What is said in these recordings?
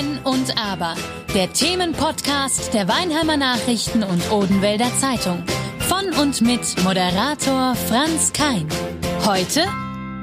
Wenn und Aber. Der Themenpodcast der Weinheimer Nachrichten und Odenwälder Zeitung. Von und mit Moderator Franz Kein. Heute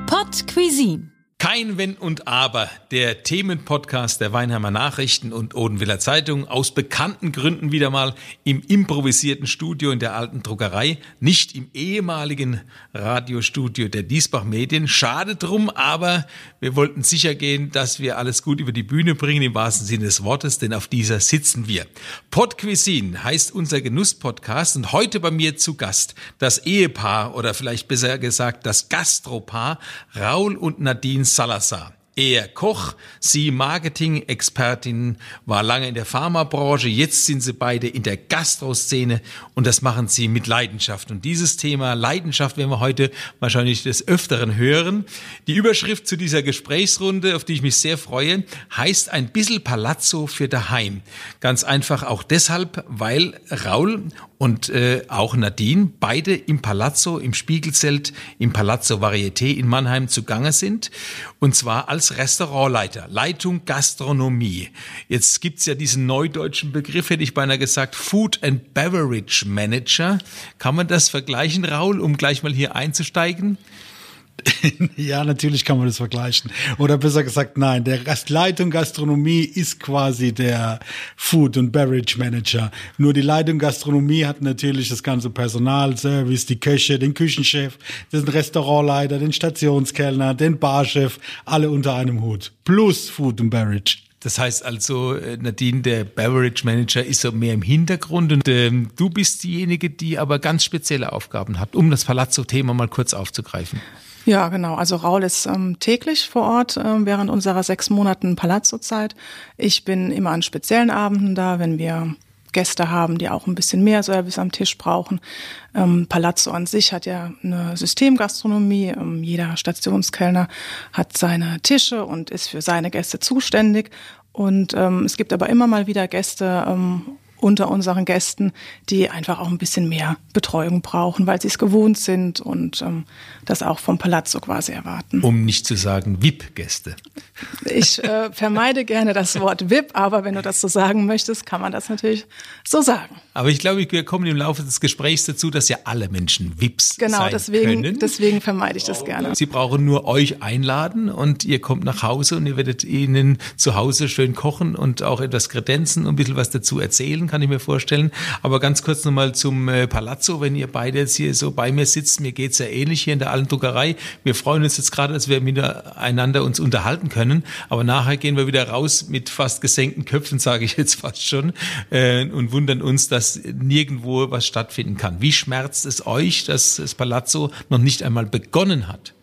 Pod Cuisine. Kein Wenn und Aber, der Themenpodcast der Weinheimer Nachrichten und Odenwiller Zeitung, aus bekannten Gründen wieder mal im improvisierten Studio in der alten Druckerei, nicht im ehemaligen Radiostudio der Diesbach Medien. Schade drum, aber wir wollten sicher gehen, dass wir alles gut über die Bühne bringen, im wahrsten Sinne des Wortes, denn auf dieser sitzen wir. Pod Cuisine heißt unser Genuss-Podcast und heute bei mir zu Gast das Ehepaar oder vielleicht besser gesagt das Gastropaar Raul und Nadine Salazar. Er Koch, sie Marketing-Expertin, war lange in der Pharmabranche, jetzt sind sie beide in der Gastroszene und das machen sie mit Leidenschaft. Und dieses Thema Leidenschaft werden wir heute wahrscheinlich des Öfteren hören. Die Überschrift zu dieser Gesprächsrunde, auf die ich mich sehr freue, heißt ein bisschen Palazzo für daheim. Ganz einfach auch deshalb, weil Raul und äh, auch Nadine beide im Palazzo, im Spiegelzelt, im Palazzo Varieté in Mannheim zugange sind. Und zwar als Restaurantleiter, Leitung Gastronomie. Jetzt gibt's ja diesen neudeutschen Begriff, hätte ich beinahe gesagt, Food and Beverage Manager. Kann man das vergleichen, Raul, um gleich mal hier einzusteigen? ja, natürlich kann man das vergleichen. Oder besser gesagt, nein, der Leitung Gastronomie ist quasi der Food- und Beverage Manager. Nur die Leitung Gastronomie hat natürlich das ganze Personal, Service, die Köche, den Küchenchef, den Restaurantleiter, den Stationskellner, den Barchef, alle unter einem Hut. Plus Food und Beverage. Das heißt also, äh, Nadine, der Beverage Manager ist so mehr im Hintergrund und ähm, du bist diejenige, die aber ganz spezielle Aufgaben hat, um das Palazzo-Thema mal kurz aufzugreifen. Ja, genau. Also Raul ist ähm, täglich vor Ort äh, während unserer sechs Monaten Palazzo-Zeit. Ich bin immer an speziellen Abenden da, wenn wir Gäste haben, die auch ein bisschen mehr Service am Tisch brauchen. Ähm, Palazzo an sich hat ja eine Systemgastronomie. Ähm, jeder Stationskellner hat seine Tische und ist für seine Gäste zuständig. Und ähm, es gibt aber immer mal wieder Gäste ähm, unter unseren Gästen, die einfach auch ein bisschen mehr Betreuung brauchen, weil sie es gewohnt sind und ähm, das auch vom Palazzo quasi erwarten. Um nicht zu sagen VIP-Gäste. Ich äh, vermeide gerne das Wort VIP, aber wenn du das so sagen möchtest, kann man das natürlich so sagen. Aber ich glaube, wir kommen im Laufe des Gesprächs dazu, dass ja alle Menschen VIPs genau, sein deswegen, können. deswegen vermeide ich das gerne. Sie brauchen nur euch einladen und ihr kommt nach Hause und ihr werdet ihnen zu Hause schön kochen und auch etwas kredenzen und ein bisschen was dazu erzählen, kann ich mir vorstellen. Aber ganz kurz nochmal zum äh, Palazzo, wenn ihr beide jetzt hier so bei mir sitzt, mir geht's ja ähnlich hier in der alten Druckerei. Wir freuen uns jetzt gerade, dass wir miteinander uns unterhalten können, aber nachher gehen wir wieder raus mit fast gesenkten Köpfen, sage ich jetzt fast schon, äh, und wundern uns, dass nirgendwo was stattfinden kann. Wie schmerzt es euch, dass das Palazzo noch nicht einmal begonnen hat?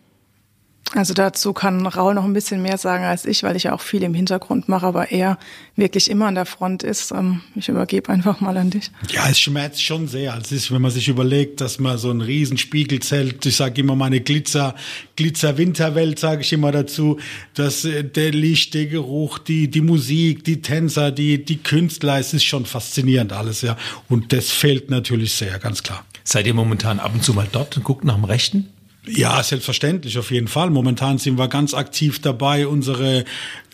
Also dazu kann Raul noch ein bisschen mehr sagen als ich, weil ich ja auch viel im Hintergrund mache, aber er wirklich immer an der Front ist. Ähm, ich übergebe einfach mal an dich. Ja, es schmerzt schon sehr. Es ist, wenn man sich überlegt, dass man so ein Riesenspiegelzelt, ich sage immer meine Glitzer, Glitzer-Winterwelt, sage ich immer dazu, dass äh, der Licht, der Geruch, die, die Musik, die Tänzer, die, die Künstler, es ist schon faszinierend alles, ja. Und das fehlt natürlich sehr, ganz klar. Seid ihr momentan ab und zu mal dort und guckt nach dem Rechten? Ja, selbstverständlich, auf jeden Fall. Momentan sind wir ganz aktiv dabei, unsere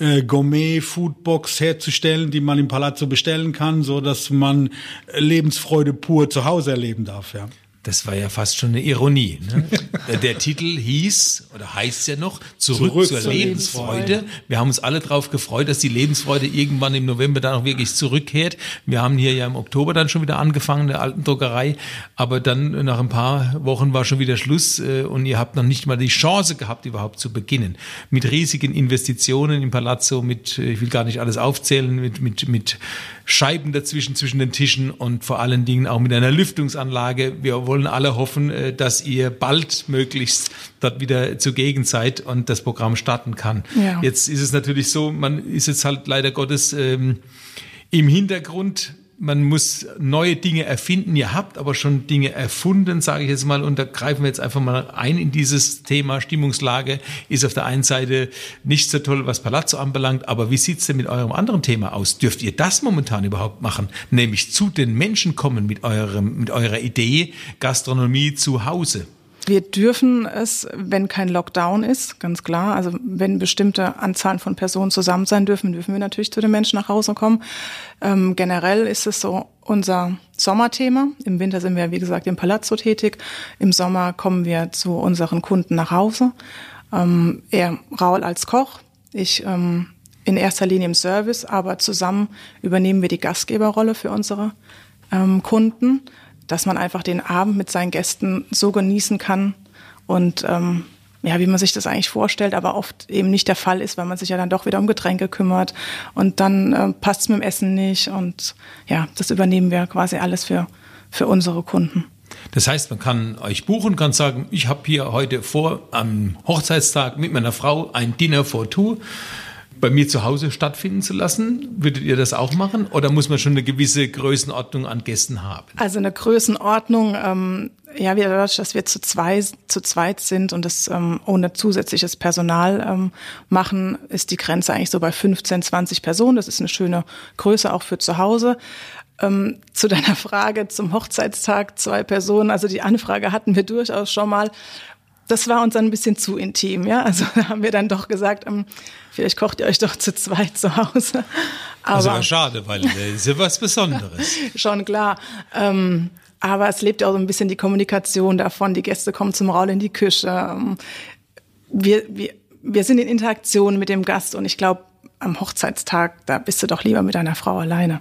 äh, Gourmet-Foodbox herzustellen, die man im Palazzo bestellen kann, so dass man Lebensfreude pur zu Hause erleben darf. Ja. Das war ja fast schon eine Ironie. Ne? Der Titel hieß oder heißt ja noch Zurück, Zurück zur, zur Lebensfreude. Lebensfreude. Wir haben uns alle darauf gefreut, dass die Lebensfreude irgendwann im November dann auch wirklich zurückkehrt. Wir haben hier ja im Oktober dann schon wieder angefangen, in der alten Druckerei. Aber dann nach ein paar Wochen war schon wieder Schluss äh, und ihr habt noch nicht mal die Chance gehabt, überhaupt zu beginnen. Mit riesigen Investitionen im Palazzo, mit, äh, ich will gar nicht alles aufzählen, mit, mit, mit Scheiben dazwischen, zwischen den Tischen und vor allen Dingen auch mit einer Lüftungsanlage. Wir wollen alle hoffen, äh, dass ihr bald möglichst dort wieder zugegen seid und das Programm starten kann. Ja. Jetzt ist es natürlich so, man ist jetzt halt leider Gottes ähm, im Hintergrund man muss neue Dinge erfinden. Ihr habt aber schon Dinge erfunden, sage ich jetzt mal, und da greifen wir jetzt einfach mal ein in dieses Thema. Stimmungslage ist auf der einen Seite nicht so toll, was Palazzo anbelangt, aber wie sieht's denn mit eurem anderen Thema aus? Dürft ihr das momentan überhaupt machen? Nämlich zu den Menschen kommen mit eurem, mit eurer Idee Gastronomie zu Hause. Wir dürfen es, wenn kein Lockdown ist, ganz klar. Also wenn bestimmte Anzahlen von Personen zusammen sein dürfen, dürfen wir natürlich zu den Menschen nach Hause kommen. Ähm, generell ist es so unser Sommerthema. Im Winter sind wir, wie gesagt, im Palazzo tätig. Im Sommer kommen wir zu unseren Kunden nach Hause. Ähm, er, Raul als Koch, ich ähm, in erster Linie im Service, aber zusammen übernehmen wir die Gastgeberrolle für unsere ähm, Kunden dass man einfach den Abend mit seinen Gästen so genießen kann und ähm, ja, wie man sich das eigentlich vorstellt, aber oft eben nicht der Fall ist, weil man sich ja dann doch wieder um Getränke kümmert und dann äh, passt es mit dem Essen nicht und ja, das übernehmen wir quasi alles für, für unsere Kunden. Das heißt, man kann euch buchen, kann sagen, ich habe hier heute vor, am Hochzeitstag mit meiner Frau ein Dinner for Two bei mir zu Hause stattfinden zu lassen. Würdet ihr das auch machen oder muss man schon eine gewisse Größenordnung an Gästen haben? Also eine Größenordnung, ähm, ja, wir dadurch, dass wir zu, zwei, zu zweit sind und das ähm, ohne zusätzliches Personal ähm, machen, ist die Grenze eigentlich so bei 15, 20 Personen. Das ist eine schöne Größe auch für zu Hause. Ähm, zu deiner Frage zum Hochzeitstag zwei Personen. Also die Anfrage hatten wir durchaus schon mal das war uns dann ein bisschen zu intim, ja. Also da haben wir dann doch gesagt, ähm, vielleicht kocht ihr euch doch zu zweit zu Hause. Aber also war schade, weil das ist ja was Besonderes. schon klar. Ähm, aber es lebt ja auch so ein bisschen die Kommunikation davon. Die Gäste kommen zum Raul in die Küche. Ähm, wir, wir, wir sind in Interaktion mit dem Gast und ich glaube, am Hochzeitstag, da bist du doch lieber mit deiner Frau alleine.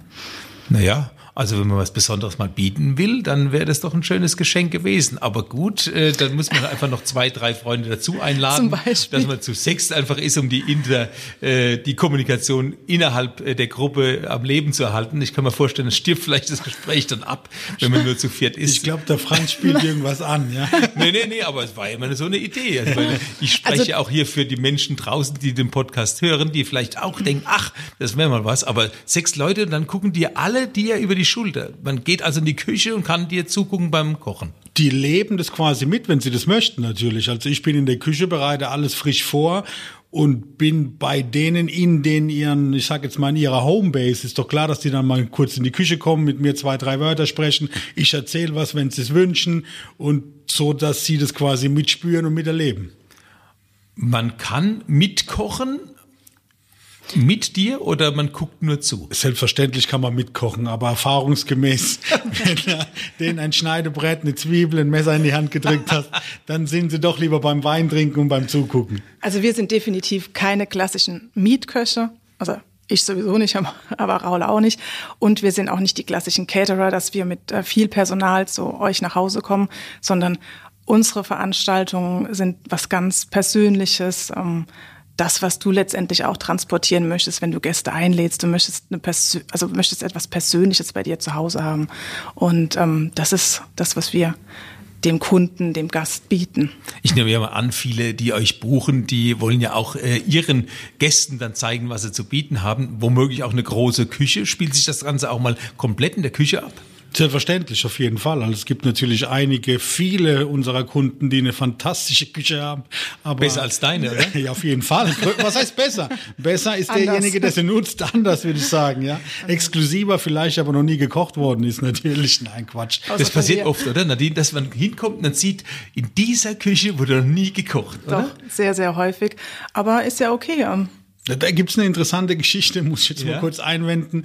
Naja, also wenn man was Besonderes mal bieten will, dann wäre das doch ein schönes Geschenk gewesen. Aber gut, äh, dann muss man einfach noch zwei, drei Freunde dazu einladen, dass man zu sechs einfach ist, um die Inter, äh, die Kommunikation innerhalb äh, der Gruppe am Leben zu erhalten. Ich kann mir vorstellen, es stirbt vielleicht das Gespräch dann ab, wenn man nur zu viert ist. Ich glaube, der Franz spielt irgendwas an, ja. nee, nee, nee, aber es war immer so eine Idee. Also, ich spreche also, auch hier für die Menschen draußen, die den Podcast hören, die vielleicht auch denken, ach, das wäre mal was. Aber sechs Leute, dann gucken die alle dir über die Schulter. Man geht also in die Küche und kann dir zugucken beim Kochen. Die leben das quasi mit, wenn sie das möchten natürlich. Also ich bin in der Küche, bereite alles frisch vor und bin bei denen in den ihren, ich sag jetzt mal in ihrer Homebase, ist doch klar, dass die dann mal kurz in die Küche kommen, mit mir zwei, drei Wörter sprechen. Ich erzähle was, wenn sie es wünschen und so, dass sie das quasi mitspüren und miterleben. Man kann mitkochen, mit dir oder man guckt nur zu? Selbstverständlich kann man mitkochen, aber erfahrungsgemäß, wenn er denen ein Schneidebrett, eine Zwiebel, ein Messer in die Hand gedrückt hast, dann sind sie doch lieber beim Wein trinken und beim Zugucken. Also wir sind definitiv keine klassischen Mietköche. Also ich sowieso nicht, aber Raul auch nicht. Und wir sind auch nicht die klassischen Caterer, dass wir mit äh, viel Personal zu euch nach Hause kommen, sondern unsere Veranstaltungen sind was ganz Persönliches. Das, was du letztendlich auch transportieren möchtest, wenn du Gäste einlädst. Du möchtest eine Persö also möchtest etwas Persönliches bei dir zu Hause haben. Und ähm, das ist das, was wir dem Kunden, dem Gast bieten. Ich nehme ja mal an, viele, die euch buchen, die wollen ja auch äh, ihren Gästen dann zeigen, was sie zu bieten haben. Womöglich auch eine große Küche. Spielt sich das Ganze auch mal komplett in der Küche ab? Selbstverständlich, auf jeden Fall. Also es gibt natürlich einige, viele unserer Kunden, die eine fantastische Küche haben. Aber besser als deine, oder? Ja, auf jeden Fall. Was heißt besser? Besser ist anders. derjenige, der sie nutzt, anders würde ich sagen. Ja, exklusiver vielleicht, aber noch nie gekocht worden ist natürlich. Nein, Quatsch. Das passiert oft, oder Nadine, dass man hinkommt und dann sieht, in dieser Küche wurde noch nie gekocht, oder? Doch, sehr, sehr häufig. Aber ist ja okay. Da gibt's eine interessante Geschichte, muss ich jetzt ja. mal kurz einwenden.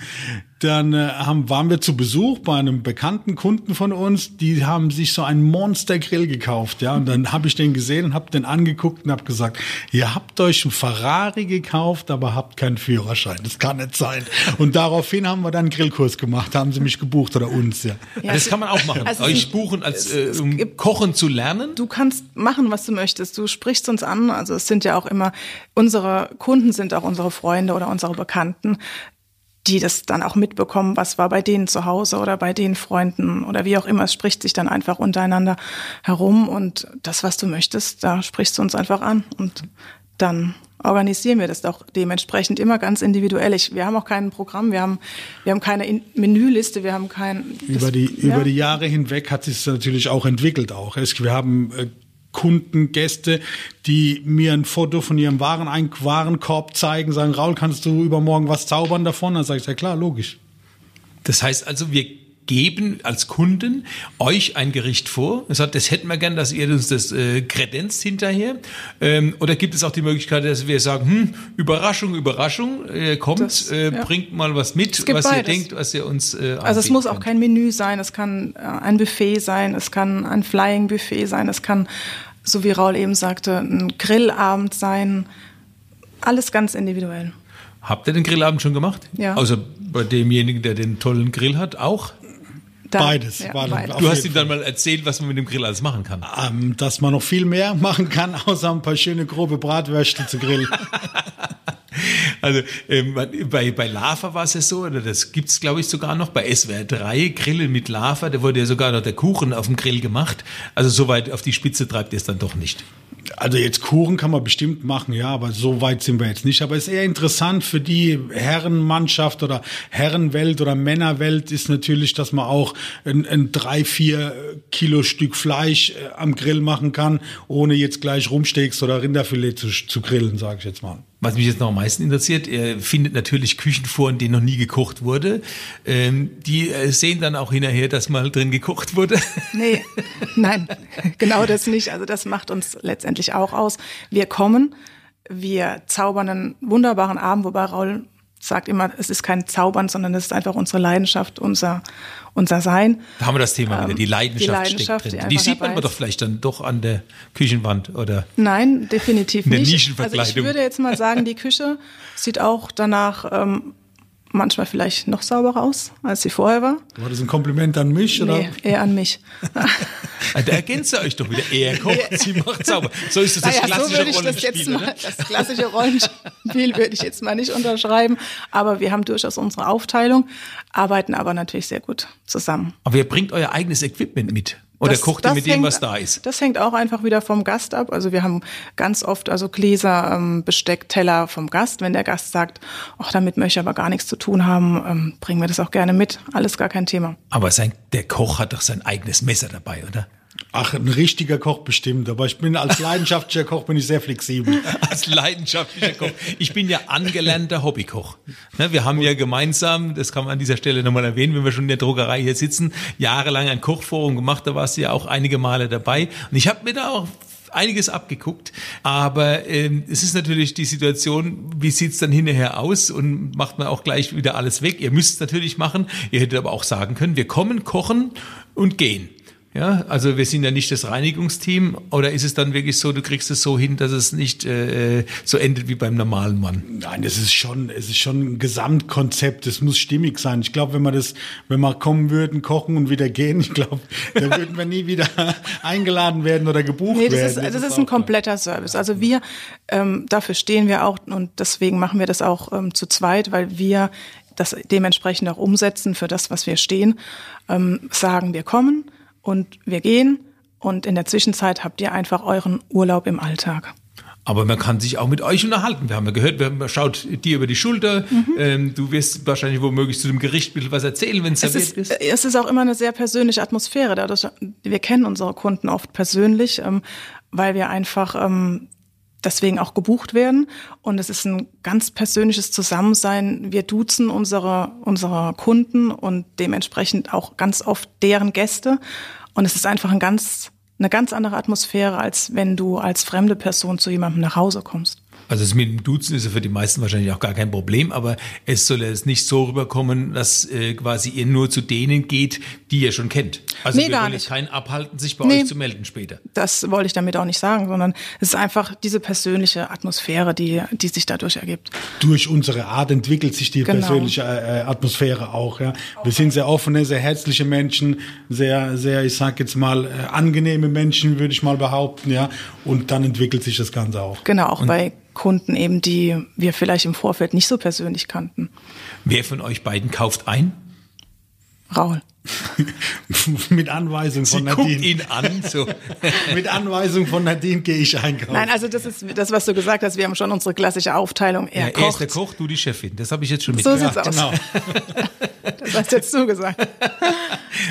Dann äh, haben, waren wir zu Besuch bei einem bekannten Kunden von uns, die haben sich so einen Monster Grill gekauft, ja. Und dann habe ich den gesehen und habe den angeguckt und habe gesagt, ihr habt euch einen Ferrari gekauft, aber habt keinen Führerschein. Das kann nicht sein. Und daraufhin haben wir dann einen Grillkurs gemacht, haben sie mich gebucht oder uns, ja. ja das kann man auch machen. Also euch buchen, als äh, um Kochen zu lernen. Du kannst machen, was du möchtest. Du sprichst uns an. Also es sind ja auch immer unsere Kunden sind auch unsere Freunde oder unsere Bekannten die das dann auch mitbekommen, was war bei denen zu Hause oder bei den Freunden oder wie auch immer. Es spricht sich dann einfach untereinander herum und das, was du möchtest, da sprichst du uns einfach an und dann organisieren wir das auch dementsprechend immer ganz individuell. Ich, wir haben auch kein Programm, wir haben, wir haben keine Menüliste, wir haben kein. Über die, ja. über die Jahre hinweg hat sich natürlich auch entwickelt auch. Wir haben äh, Kunden, Gäste, die mir ein Foto von ihrem Waren Warenkorb zeigen, sagen, Raul, kannst du übermorgen was zaubern davon? Dann sage ich, ja klar, logisch. Das heißt also, wir geben als Kunden euch ein Gericht vor und sagt, das hätten wir gern, dass ihr uns das äh, kredenzt hinterher. Ähm, oder gibt es auch die Möglichkeit, dass wir sagen, hm, Überraschung, Überraschung, äh, kommt, Das- äh, ja. bringt mal was mit, was ihr beides. denkt, was ihr uns äh, Also es muss auch könnt. kein Menü sein, es kann äh, ein Buffet sein, es kann ein Flying Buffet sein, es kann, so wie Raul eben sagte, ein Grillabend sein. Alles ganz individuell. Habt ihr den Grillabend schon gemacht? Ja. Also bei demjenigen, der den tollen Grill hat, auch? Da- Beides, Ja, war- beides. Du hast ihm dann mal erzählt, was man mit dem Grill alles machen kann. Ähm, dass man noch viel mehr machen kann, außer ein paar schöne grobe Bratwürste zu grillen. Also ähm, bei, bei Lava war es ja so, oder das gibt's glaube ich sogar noch, bei SWR 3, Grillen mit Lava, da wurde ja sogar noch der Kuchen auf dem Grill gemacht. Also so weit auf die Spitze treibt ihr es dann doch nicht. Also jetzt Kuchen kann man bestimmt machen, ja, aber so weit sind wir jetzt nicht. Aber es ist eher interessant für die Herrenmannschaft oder Herrenwelt oder Männerwelt ist natürlich, dass man auch ein, ein drei, vier Kilo Stück Fleisch äh, am Grill machen kann, ohne jetzt gleich Rumsteaks oder Rinderfilet zu, zu grillen, sage ich jetzt mal. Was mich jetzt noch am meisten interessiert, ihr findet natürlich Küchen vor, in denen noch nie gekocht wurde. Ähm, die äh, sehen dann auch hinterher, dass mal drin gekocht wurde. Nee, nein, genau das nicht. Also das macht uns letztendlich auch aus. Wir kommen, wir zaubern einen wunderbaren Abend, wobei Raul sagt immer, es ist kein Zaubern, sondern es ist einfach unsere Leidenschaft, unser, unser Sein. Da haben wir das Thema wieder, die Leidenschaft, Ähm, die Leidenschaft, steckt die drin. Die, einfach sieht man aber doch vielleicht dann doch an der Küchenwand oder Nein, definitiv Eine nicht. Nischenverkleidung. Also ich würde jetzt mal sagen, die Küche sieht auch danach ähm, manchmal vielleicht noch sauberer aus, als sie vorher war. War das ein Kompliment an mich? Oder? Nee, eher an mich. Ah, Da ergänzt ihr euch doch wieder. Er kocht, sie macht sauber. So ist das das Naja, so klassische würde ich das jetzt Rollenspiel, mal, das klassische Rollenspiel würde ich jetzt mal nicht unterschreiben. Aber wir haben durchaus unsere Aufteilung, arbeiten aber natürlich sehr gut zusammen. Aber ihr bringt euer eigenes Equipment mit. Oder Das- kocht ihr mit dem, hängt- was da ist? Das hängt auch einfach wieder vom Gast ab. Also wir haben ganz oft also Gläser, ähm, Besteck, Teller vom Gast. Wenn der Gast sagt, ach, damit möchte ich aber gar nichts zu tun haben, ähm, bringen wir das auch gerne mit. Alles gar kein Thema. Aber sein, der Koch hat doch sein eigenes Messer dabei, oder? Ach, ein richtiger Koch bestimmt. Aber ich bin als leidenschaftlicher Koch bin ich sehr flexibel. Als leidenschaftlicher Koch. Ich bin ja angelernter Hobbykoch. Ne, wir haben ja gemeinsam, das kann man an dieser Stelle nochmal erwähnen, wenn wir schon in der Druckerei hier sitzen, jahrelang ein Kochforum gemacht. Da warst du ja auch einige Male dabei. Und ich habe mir da auch einiges abgeguckt. Aber ähm, es ist natürlich die Situation, wie sieht's dann hinterher aus und macht man auch gleich wieder alles weg. Ihr müsst es natürlich machen. Ihr hättet aber auch sagen können, wir kommen, kochen und gehen. Ja, also wir sind ja nicht das Reinigungsteam. Oder ist es dann wirklich so, du kriegst es so hin, dass es nicht äh, so endet wie beim normalen Mann? Nein, das ist schon, es ist schon ein Gesamtkonzept. Es muss stimmig sein. Ich glaube, wenn wir das, wenn wir kommen würden, kochen und wieder gehen, ich glaube, da würden wir nie wieder eingeladen werden oder gebucht Nee, das werden. ist, das ist auch ein kompletter Service. Also wir, ähm, dafür stehen wir auch und deswegen machen wir das auch ähm, zu zweit, weil wir das dementsprechend auch umsetzen für das, was wir stehen. Ähm, sagen, wir kommen und wir gehen und in der Zwischenzeit habt ihr einfach euren Urlaub im Alltag. Aber man kann sich auch mit euch unterhalten. Wir haben ja gehört, man schaut dir über die Schulter. Mhm. Ähm, du wirst wahrscheinlich womöglich zu dem Gericht ein bisschen was erzählen, wenn es serviert ist, ist. es ist auch immer eine sehr persönliche Atmosphäre. Dadurch, wir kennen unsere Kunden oft persönlich, ähm, weil wir einfach ähm, deswegen auch gebucht werden. Und es ist ein ganz persönliches Zusammensein. Wir duzen unsere, unsere Kunden und dementsprechend auch ganz oft deren Gäste. Und es ist einfach ein ganz, eine ganz andere Atmosphäre, als wenn du als fremde Person zu jemandem nach Hause kommst. Also das mit dem Duzen ist ja für die meisten wahrscheinlich auch gar kein Problem, aber es soll jetzt nicht so rüberkommen, dass äh, quasi ihr nur zu denen geht, die ihr schon kennt. Also Nee, wir gar wollen nicht. jetzt keinen abhalten, sich bei Nee. euch zu melden später. Das wollte ich damit auch nicht sagen, sondern es ist einfach diese persönliche Atmosphäre, die, die sich dadurch ergibt. durch unsere Art entwickelt sich die Genau. persönliche äh, Atmosphäre auch. Ja. Wir sind sehr offene, sehr herzliche Menschen, sehr, sehr, ich sag jetzt mal, äh, angenehme Menschen, würde ich mal behaupten, ja. Und dann entwickelt sich das Ganze auch. Genau, auch bei Kunden eben, die wir vielleicht im Vorfeld nicht so persönlich kannten. Wer von euch beiden kauft ein? Raul. Mit Anweisung Sie von guckt Nadine. ihn an, so. Mit Anweisung von Nadine gehe ich einkaufen. Nein, also das ist das, was du gesagt hast. Wir haben schon unsere klassische Aufteilung. Er Ja, er ist kocht. der Koch, du die Chefin. Das habe ich jetzt schon So mitgekriegt. sieht's aus. Genau. Das hast jetzt du gesagt.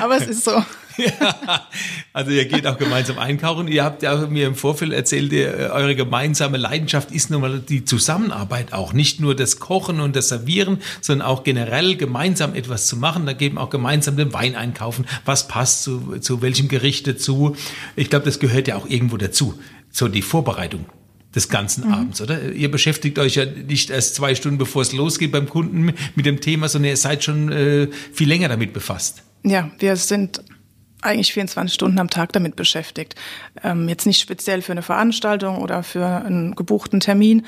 Aber es ist so. Ja, also ihr geht auch gemeinsam einkaufen. Ihr habt ja mir im Vorfeld erzählt, ihr, eure gemeinsame Leidenschaft ist nun mal die Zusammenarbeit auch. Nicht nur das Kochen und das Servieren, sondern auch generell gemeinsam etwas zu machen. Da geben auch gemeinsam den Wein einkaufen. Was passt zu, zu welchem Gericht dazu? Ich glaube, das gehört ja auch irgendwo dazu. So die Vorbereitung des ganzen mhm. Abends, oder? Ihr beschäftigt euch ja nicht erst zwei Stunden, bevor es losgeht beim Kunden mit dem Thema, sondern ihr seid schon äh, viel länger damit befasst. Ja, wir sind eigentlich 24 Stunden am Tag damit beschäftigt. Ähm, jetzt nicht speziell für eine Veranstaltung oder für einen gebuchten Termin,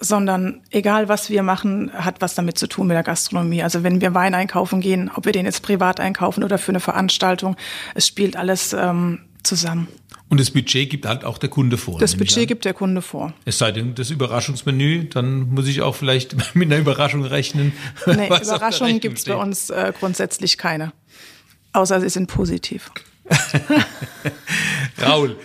sondern egal was wir machen, hat was damit zu tun mit der Gastronomie. Also wenn wir Wein einkaufen gehen, ob wir den jetzt privat einkaufen oder für eine Veranstaltung, es spielt alles ähm, zusammen. Und das Budget gibt halt auch der Kunde vor. Das Budget gibt der Kunde vor. Es sei denn, das Überraschungsmenü, dann muss ich auch vielleicht mit einer Überraschung rechnen. Nee, Überraschungen gibt es bei uns äh, grundsätzlich keine. Außer sie sind positiv. Raul,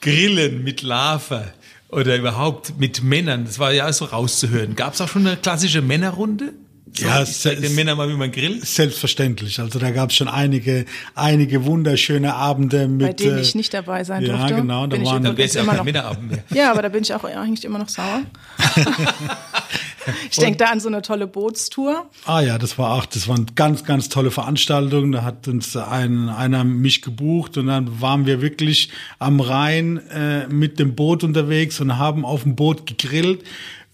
Grillen mit Lava oder überhaupt mit Männern, das war ja so rauszuhören. Gab es auch schon eine klassische Männerrunde? So, ja, ich zeig den Männern mal, wie man grillt. Selbstverständlich. Also da gab es schon einige, einige wunderschöne Abende mit. Bei denen ich nicht dabei sein ja, durfte. Ja, genau. Da waren dann wäre es ja kein Männerabend mehr. Ja, aber da bin ich auch eigentlich immer noch sauer. ich denke da an so eine tolle Bootstour. Ah ja, das war auch, das waren ganz, ganz tolle Veranstaltungen. Da hat uns ein, einer mich gebucht und dann waren wir wirklich am Rhein äh, mit dem Boot unterwegs und haben auf dem Boot gegrillt.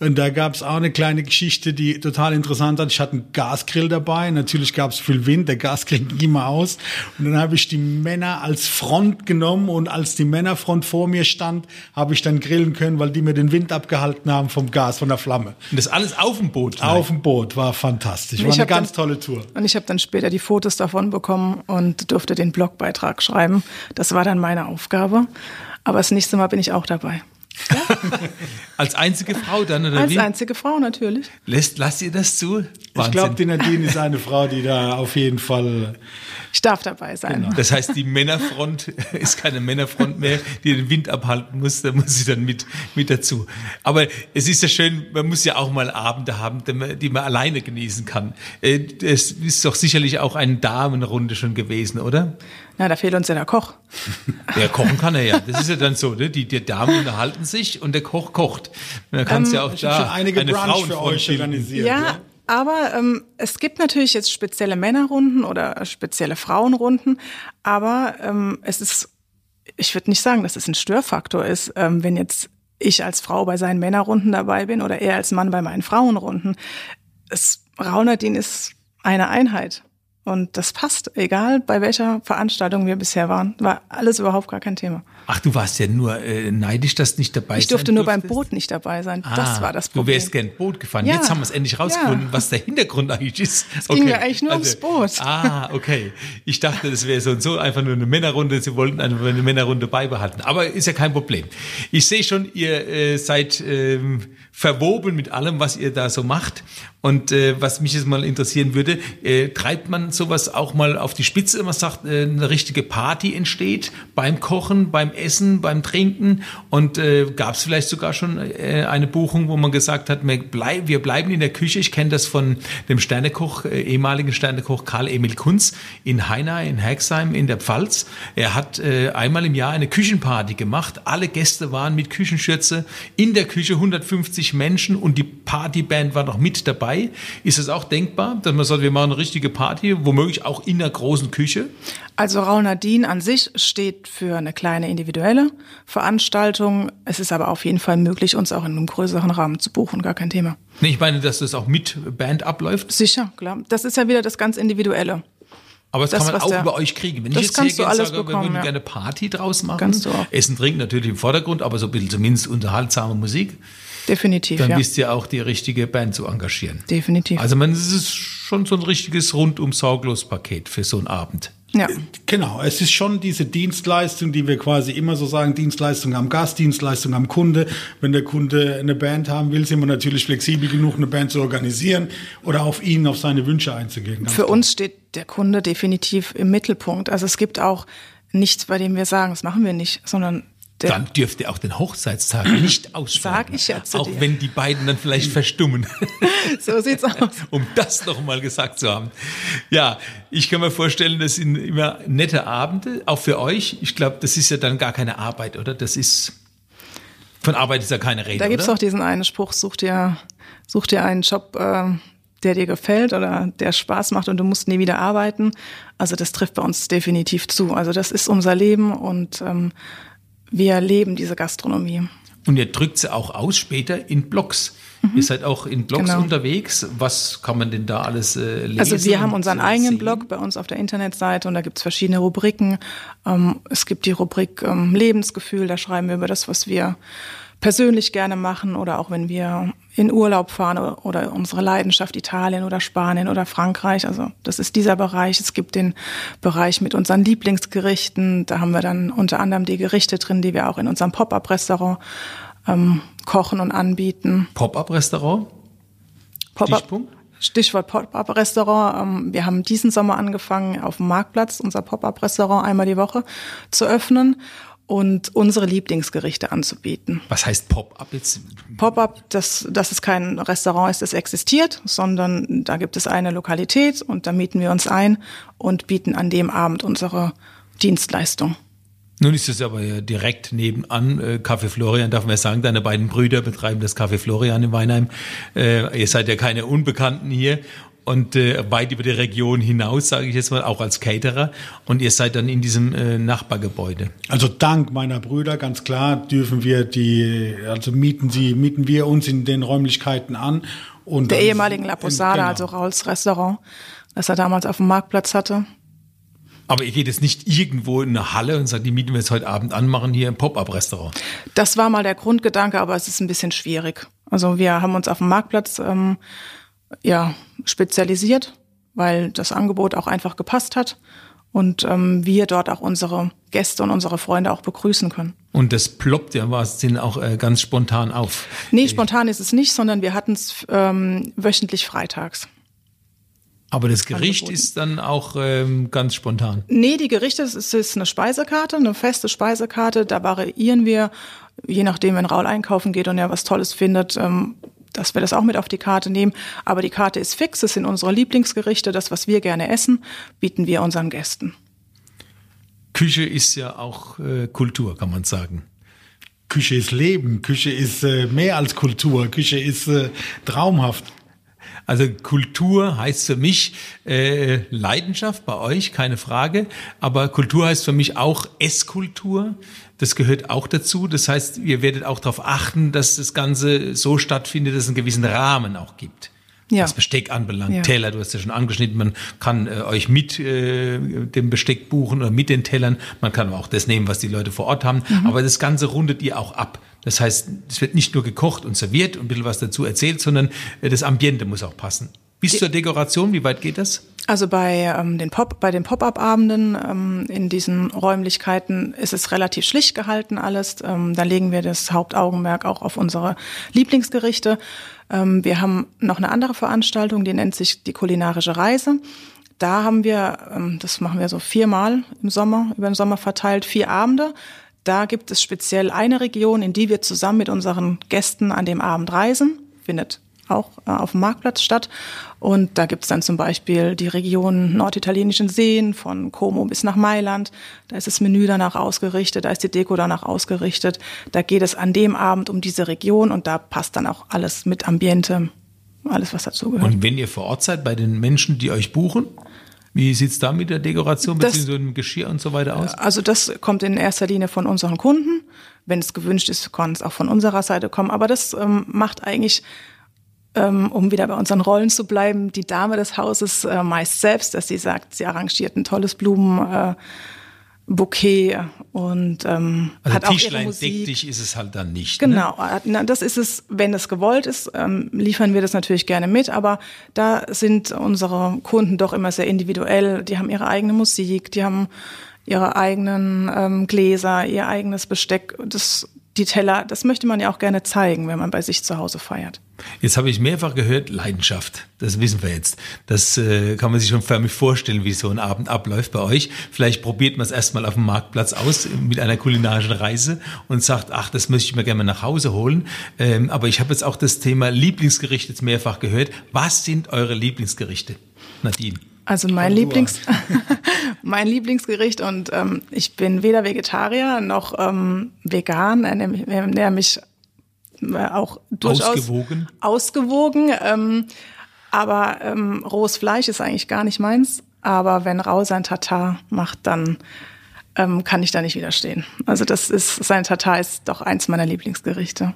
Und da gab es auch eine kleine Geschichte, die total interessant hat. Ich hatte einen Gasgrill dabei. Natürlich gab es viel Wind. Der Gasgrill ging immer aus. Und dann habe ich die Männer als Front genommen. Und als die Männerfront vor mir stand, habe ich dann grillen können, weil die mir den Wind abgehalten haben vom Gas, von der Flamme. Und das alles auf dem Boot? Auf dem Boot. War fantastisch. War eine ganz dann, tolle Tour. Und ich habe dann später die Fotos davon bekommen und durfte den Blogbeitrag schreiben. Das war dann meine Aufgabe. Aber das nächste Mal bin ich auch dabei. Als einzige Frau dann, oder Als wie? Als einzige Frau natürlich. Lässt, lasst ihr das zu? Wahnsinn. Ich glaube, die Nadine ist eine Frau, die da auf jeden Fall ich darf dabei sein. Genau. Das heißt, die Männerfront ist keine Männerfront mehr, die den Wind abhalten muss, da muss sie dann mit, mit dazu. Aber es ist ja schön, man muss ja auch mal Abende haben, die man, die man alleine genießen kann. Äh, es ist doch sicherlich auch eine Damenrunde schon gewesen, oder? Na, da fehlt uns ja der Koch. Ja, kochen kann er ja. Das ist ja dann so, ne? Die, die Damen unterhalten sich und der Koch kocht. Man kann es ähm, ja auch da einige eine Brunch für euch organisieren. Ja, ja, aber ähm, es gibt natürlich jetzt spezielle Männerrunden oder spezielle Frauenrunden, aber ähm, es ist, ich würde nicht sagen, dass es ein Störfaktor ist, ähm, wenn jetzt ich als Frau bei seinen Männerrunden dabei bin oder er als Mann bei meinen Frauenrunden. Es, Raunerdin ist eine Einheit. Und das passt, egal bei welcher Veranstaltung wir bisher waren. War alles überhaupt gar kein Thema. Ach, du warst ja nur äh, neidisch, dass nicht dabei Ich durfte nur beim Boot nicht dabei sein. Ah, das war das Problem. Du wärst gern Boot gefahren. Ja. Jetzt haben wir es endlich rausgefunden, ja. was der Hintergrund eigentlich ist. Es okay. ging ja eigentlich nur also, ums Boot. Ah, okay. Ich dachte, das wäre so und so einfach nur eine Männerrunde. Sie wollten eine, eine Männerrunde beibehalten. Aber ist ja kein Problem. Ich sehe schon, ihr äh, seid ähm, verwoben mit allem, was ihr da so macht. Und äh, was mich jetzt mal interessieren würde, äh, treibt man sowas auch mal auf die Spitze, man sagt, äh, eine richtige Party entsteht beim Kochen, beim Essen, beim Trinken und äh, gab es vielleicht sogar schon äh, eine Buchung, wo man gesagt hat, wir, bleib, wir bleiben in der Küche. Ich kenne das von dem Sternekoch, äh, ehemaligen Sternekoch Karl Emil Kunz in Heina, in Herxheim in der Pfalz. Er hat äh, einmal im Jahr eine Küchenparty gemacht. Alle Gäste waren mit Küchenschürze in der Küche, 150 Menschen und die Partyband war noch mit dabei. Ist es auch denkbar, dass man sagt, wir machen eine richtige Party, womöglich auch in der großen Küche? Also Raunadin an sich steht für eine kleine individuelle Veranstaltung. Es ist aber auf jeden Fall möglich, uns auch in einem größeren Rahmen zu buchen, gar kein Thema. Nee, ich meine, dass das auch mit Band abläuft? Sicher, klar. Das ist ja wieder das ganz Individuelle. Aber das, das kann man auch der, bei euch kriegen. Wenn ich jetzt hier gerne sage, bekommen, wir würden ja. gerne Party draus machen. Kannst du auch. Essen, Trinken natürlich im Vordergrund, aber so ein bisschen zumindest unterhaltsame Musik. Definitiv. Dann ja. wisst ihr auch, die richtige Band zu engagieren. Definitiv. Also man, es ist schon so ein richtiges rundum sorglos Paket für so einen Abend. Ja. Genau, es ist schon diese Dienstleistung, die wir quasi immer so sagen, Dienstleistung am Gast, Dienstleistung am Kunde. Wenn der Kunde eine Band haben will, sind wir natürlich flexibel genug, eine Band zu organisieren oder auf ihn, auf seine Wünsche einzugehen. Für klar. uns steht der Kunde definitiv im Mittelpunkt. Also es gibt auch nichts, bei dem wir sagen, das machen wir nicht, sondern Der- dann dürft ihr auch den Hochzeitstag nicht ausschlagen. Sag ich ja zu Auch dir. wenn die beiden dann vielleicht verstummen. So sieht's aus. um das noch mal gesagt zu haben. Ja, ich kann mir vorstellen, das sind immer nette Abende, auch für euch. Ich glaube, das ist ja dann gar keine Arbeit, oder? Das ist, von Arbeit ist ja keine Rede, Da gibt's auch diesen einen Spruch, such dir, such dir einen Job, äh, der dir gefällt oder der Spaß macht und du musst nie wieder arbeiten. Also das trifft bei uns definitiv zu. Also das ist unser Leben und ähm, wir leben diese Gastronomie. Und ihr drückt sie auch aus später in Blogs. Ihr seid auch in Blogs Genau. unterwegs. Was kann man denn da alles äh, lesen? Also wir haben unseren eigenen sehen? Blog bei uns auf der Internetseite und da gibt's verschiedene Rubriken. Ähm, es gibt die Rubrik ähm, Lebensgefühl, da schreiben wir über das, was wir persönlich gerne machen oder auch wenn wir in Urlaub fahren oder, oder unsere Leidenschaft Italien oder Spanien oder Frankreich. Also das ist dieser Bereich. Es gibt den Bereich mit unseren Lieblingsgerichten. Da haben wir dann unter anderem die Gerichte drin, die wir auch in unserem Pop-up-Restaurant ähm, kochen und anbieten. Pop-up-Restaurant? Pop-up. Stichpunkt? Stichwort Pop-up-Restaurant. Ähm, Wir haben diesen Sommer angefangen, auf dem Marktplatz unser Pop-up-Restaurant einmal die Woche zu öffnen und unsere Lieblingsgerichte anzubieten. Was heißt Pop-up jetzt? Pop-up, dass, dass es kein Restaurant ist, das existiert, sondern da gibt es eine Lokalität und da mieten wir uns ein und bieten an dem Abend unsere Dienstleistung. Nun ist es aber ja direkt nebenan, äh, Café Florian, darf man ja sagen, deine beiden Brüder betreiben das Café Florian in Weinheim. Äh, ihr seid ja keine Unbekannten hier und äh, weit über die Region hinaus, sage ich jetzt mal, auch als Caterer. Und ihr seid dann in diesem äh, Nachbargebäude. Also dank meiner Brüder, ganz klar, dürfen wir die, also mieten sie, mieten wir uns in den Räumlichkeiten an. Und Der ehemaligen La Posada, genau. also Rauls Restaurant, das er damals auf dem Marktplatz hatte. Aber ihr geht jetzt nicht irgendwo in eine Halle und sagt, die mieten wir jetzt heute Abend an, machen hier ein Pop-up-Restaurant. Das war mal der Grundgedanke, aber es ist ein bisschen schwierig. Also wir haben uns auf dem Marktplatz ähm, ja spezialisiert, weil das Angebot auch einfach gepasst hat und ähm, wir dort auch unsere Gäste und unsere Freunde auch begrüßen können. Und das ploppt ja wahrsten Sinne auch äh, ganz spontan auf. Nee, spontan ist es nicht, sondern wir hatten es ähm, wöchentlich freitags. Aber das Gericht Angeboten. ist dann auch ähm, ganz spontan. Nee, die Gerichte, es ist- ist eine Speisekarte, eine feste Speisekarte. Da variieren wir, je nachdem, wenn Raul einkaufen geht und er was Tolles findet, ähm, dass wir das auch mit auf die Karte nehmen. Aber die Karte ist fix, es sind unsere Lieblingsgerichte, das, was wir gerne essen, bieten wir unseren Gästen. Küche ist ja auch äh, Kultur, kann man sagen. Küche ist Leben, Küche ist äh, mehr als Kultur, Küche ist äh, traumhaft. Also Kultur heißt für mich äh, Leidenschaft bei euch, keine Frage. Aber Kultur heißt für mich auch Esskultur. Das gehört auch dazu. Das heißt, ihr werdet auch darauf achten, dass das Ganze so stattfindet, dass es einen gewissen Rahmen auch gibt. Ja. Was Besteck anbelangt, Ja. Teller, du hast ja schon angeschnitten, man kann äh, euch mit äh, dem Besteck buchen oder mit den Tellern. Man kann auch das nehmen, was die Leute vor Ort haben. Mhm. Aber das Ganze rundet ihr auch ab. Das heißt, es wird nicht nur gekocht und serviert und ein bisschen was dazu erzählt, sondern äh, das Ambiente muss auch passen. Bis zur Dekoration, wie weit geht das? Also bei ähm, den Pop, bei den Pop-up-Abenden ähm, in diesen Räumlichkeiten ist es relativ schlicht gehalten alles. Ähm, da legen wir das Hauptaugenmerk auch auf unsere Lieblingsgerichte. Ähm, wir haben noch eine andere Veranstaltung, die nennt sich die kulinarische Reise. Da haben wir, ähm, das machen wir so viermal im Sommer, über den Sommer verteilt, vier Abende. Da gibt es speziell eine Region, in die wir zusammen mit unseren Gästen an dem Abend reisen. Findet auch äh, auf dem Marktplatz statt. Und da gibt's dann zum Beispiel die Region norditalienischen Seen, von Como bis nach Mailand. Da ist das Menü danach ausgerichtet, da ist die Deko danach ausgerichtet. Da geht es an dem Abend um diese Region und da passt dann auch alles mit Ambiente, alles was dazugehört. Und wenn ihr vor Ort seid, bei den Menschen, die euch buchen, wie sieht's da mit der Dekoration bzw. dem Geschirr und so weiter aus? Also das kommt in erster Linie von unseren Kunden. Wenn es gewünscht ist, kann es auch von unserer Seite kommen. Aber das ähm, macht eigentlich, um wieder bei unseren Rollen zu bleiben, die Dame des Hauses äh, meist selbst, dass sie sagt, sie arrangiert ein tolles Blumenbouquet äh, Bouquet und ähm, Also hat auch ihre Tischlein deck Musik. dich ist es halt dann nicht. Ne? Genau, na, das ist es, wenn es gewollt ist, ähm, liefern wir das natürlich gerne mit, aber da sind unsere Kunden doch immer sehr individuell. Die haben ihre eigene Musik, die haben ihre eigenen ähm, Gläser, ihr eigenes Besteck. Das, die Teller, das möchte man ja auch gerne zeigen, wenn man bei sich zu Hause feiert. Jetzt habe ich mehrfach gehört, Leidenschaft. Das wissen wir jetzt. Das äh, kann man sich schon förmlich vorstellen, wie so ein Abend abläuft bei euch. Vielleicht probiert man es erstmal auf dem Marktplatz aus mit einer kulinarischen Reise und sagt, ach, das möchte ich mir gerne mal nach Hause holen. Ähm, aber ich habe jetzt auch das Thema Lieblingsgericht jetzt mehrfach gehört. Was sind eure Lieblingsgerichte, Nadine? Also mein Lieblings, mein Lieblingsgericht und ähm, ich bin weder Vegetarier noch ähm, vegan, ernähre mich äh, auch durchaus ausgewogen. Ausgewogen, ähm, aber ähm, rohes Fleisch ist eigentlich gar nicht meins. Aber wenn Rau sein Tatar macht, dann ähm, kann ich da nicht widerstehen. Also das ist sein Tatar ist doch eins meiner Lieblingsgerichte.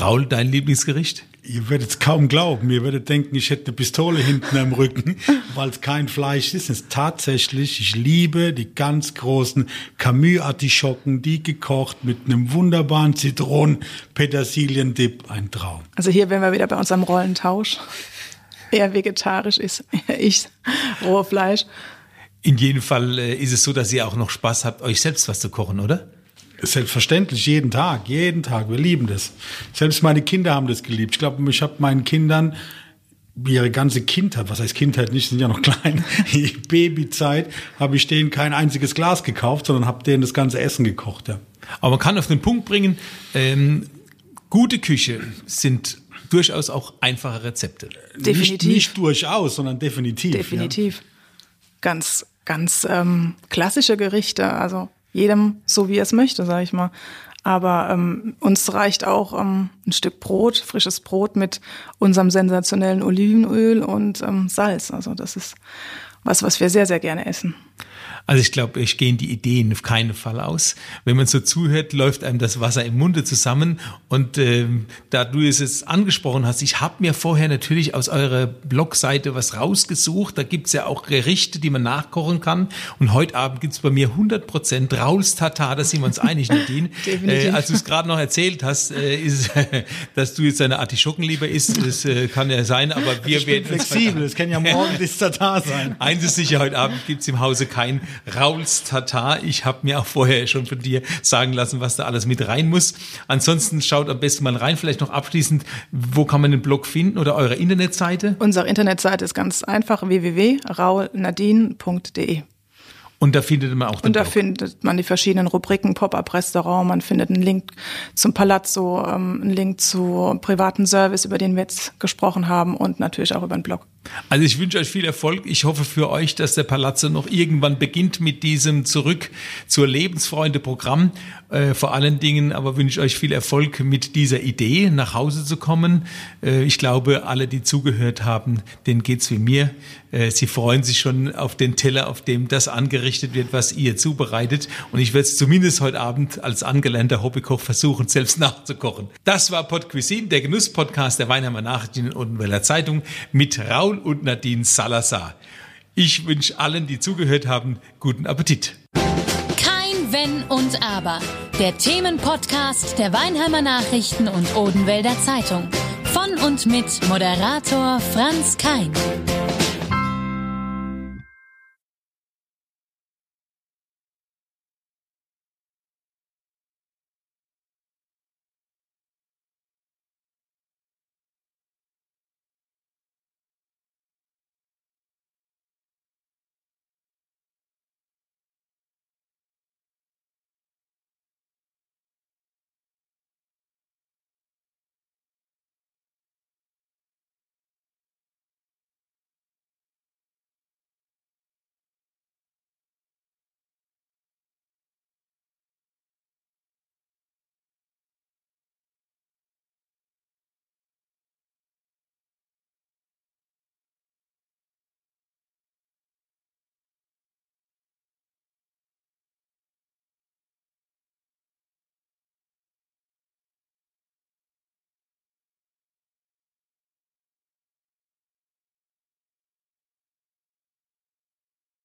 Raul, dein Lieblingsgericht? Ihr werdet es kaum glauben. Ihr werdet denken, ich hätte eine Pistole hinten am Rücken, weil es kein Fleisch ist. Es ist tatsächlich, ich liebe die ganz großen Camus-Artischocken, die gekocht mit einem wunderbaren Zitronen-Petersilien-Dip. Ein Traum. Also hier wären wir wieder bei unserem Rollentausch. Eher vegetarisch ist ich rohe Fleisch. In jedem Fall äh, ist es so, dass ihr auch noch Spaß habt, euch selbst was zu kochen, oder? Selbstverständlich, jeden Tag, jeden Tag. Wir lieben das. Selbst meine Kinder haben das geliebt. Ich glaube, ich habe meinen Kindern ihre ganze Kindheit, was heißt Kindheit nicht, sind ja noch klein, Babyzeit, habe ich denen kein einziges Glas gekauft, sondern habe denen das ganze Essen gekocht. Ja. Aber man kann auf den Punkt bringen, ähm, gute Küche sind durchaus auch einfache Rezepte. Definitiv. Nicht, nicht durchaus, sondern definitiv. Definitiv. Ja. Ganz, ganz ähm, klassische Gerichte. Also jedem so, wie er es möchte, sage ich mal. Aber ähm, uns reicht auch ähm, ein Stück Brot, frisches Brot mit unserem sensationellen Olivenöl und ähm, Salz. Also das ist was, was wir sehr, sehr gerne essen. Also ich glaube, ich gehen die Ideen auf keinen Fall aus. Wenn man so zuhört, läuft einem das Wasser im Munde zusammen. Und ähm, da du es jetzt angesprochen hast, ich habe mir vorher natürlich aus eurer Blogseite was rausgesucht. Da gibt's ja auch Gerichte, die man nachkochen kann. Und heute Abend gibt's bei mir 100 Prozent Rauls Tatar, da sind wir uns einig, Nadine. äh, als du es gerade noch erzählt hast, äh, ist, dass du jetzt eine Artischocken lieber isst, das äh, kann ja sein, aber wir ich werden flexibel, es kann ja morgen das Tatar sein. Eins ist sicher, heute Abend gibt's im Hause kein Rauls Tatar. Ich habe mir auch vorher schon von dir sagen lassen, was da alles mit rein muss. Ansonsten schaut am besten mal rein. Vielleicht noch abschließend, wo kann man den Blog finden oder eure Internetseite? Unsere Internetseite ist ganz einfach www.raulnadine.de. Und da findet man auch den Und da Blog. findet man die verschiedenen Rubriken, Pop-up-Restaurant, man findet einen Link zum Palazzo, ähm, einen Link zu privaten Service, über den wir jetzt gesprochen haben und natürlich auch über den Blog. Also ich wünsche euch viel Erfolg. Ich hoffe für euch, dass der Palazzo noch irgendwann beginnt mit diesem Zurück zur Lebensfreunde-Programm. Äh, vor allen Dingen aber wünsche ich euch viel Erfolg mit dieser Idee, nach Hause zu kommen. Äh, ich glaube, alle, die zugehört haben, denen geht's wie mir. Äh, sie freuen sich schon auf den Teller, auf dem das angerichtet wird, was ihr zubereitet. Und ich werde es zumindest heute Abend als angelernter Hobbykoch versuchen, selbst nachzukochen. Das war Pod Cuisine, der Genuss-Podcast der Weinheimer Nachrichten und Weller Zeitung mit Raul und Nadine Salazar. Ich wünsche allen, die zugehört haben, guten Appetit. Kein Wenn und Aber. Der Themenpodcast der Weinheimer Nachrichten und Odenwälder Zeitung. Von und mit Moderator Franz Kein.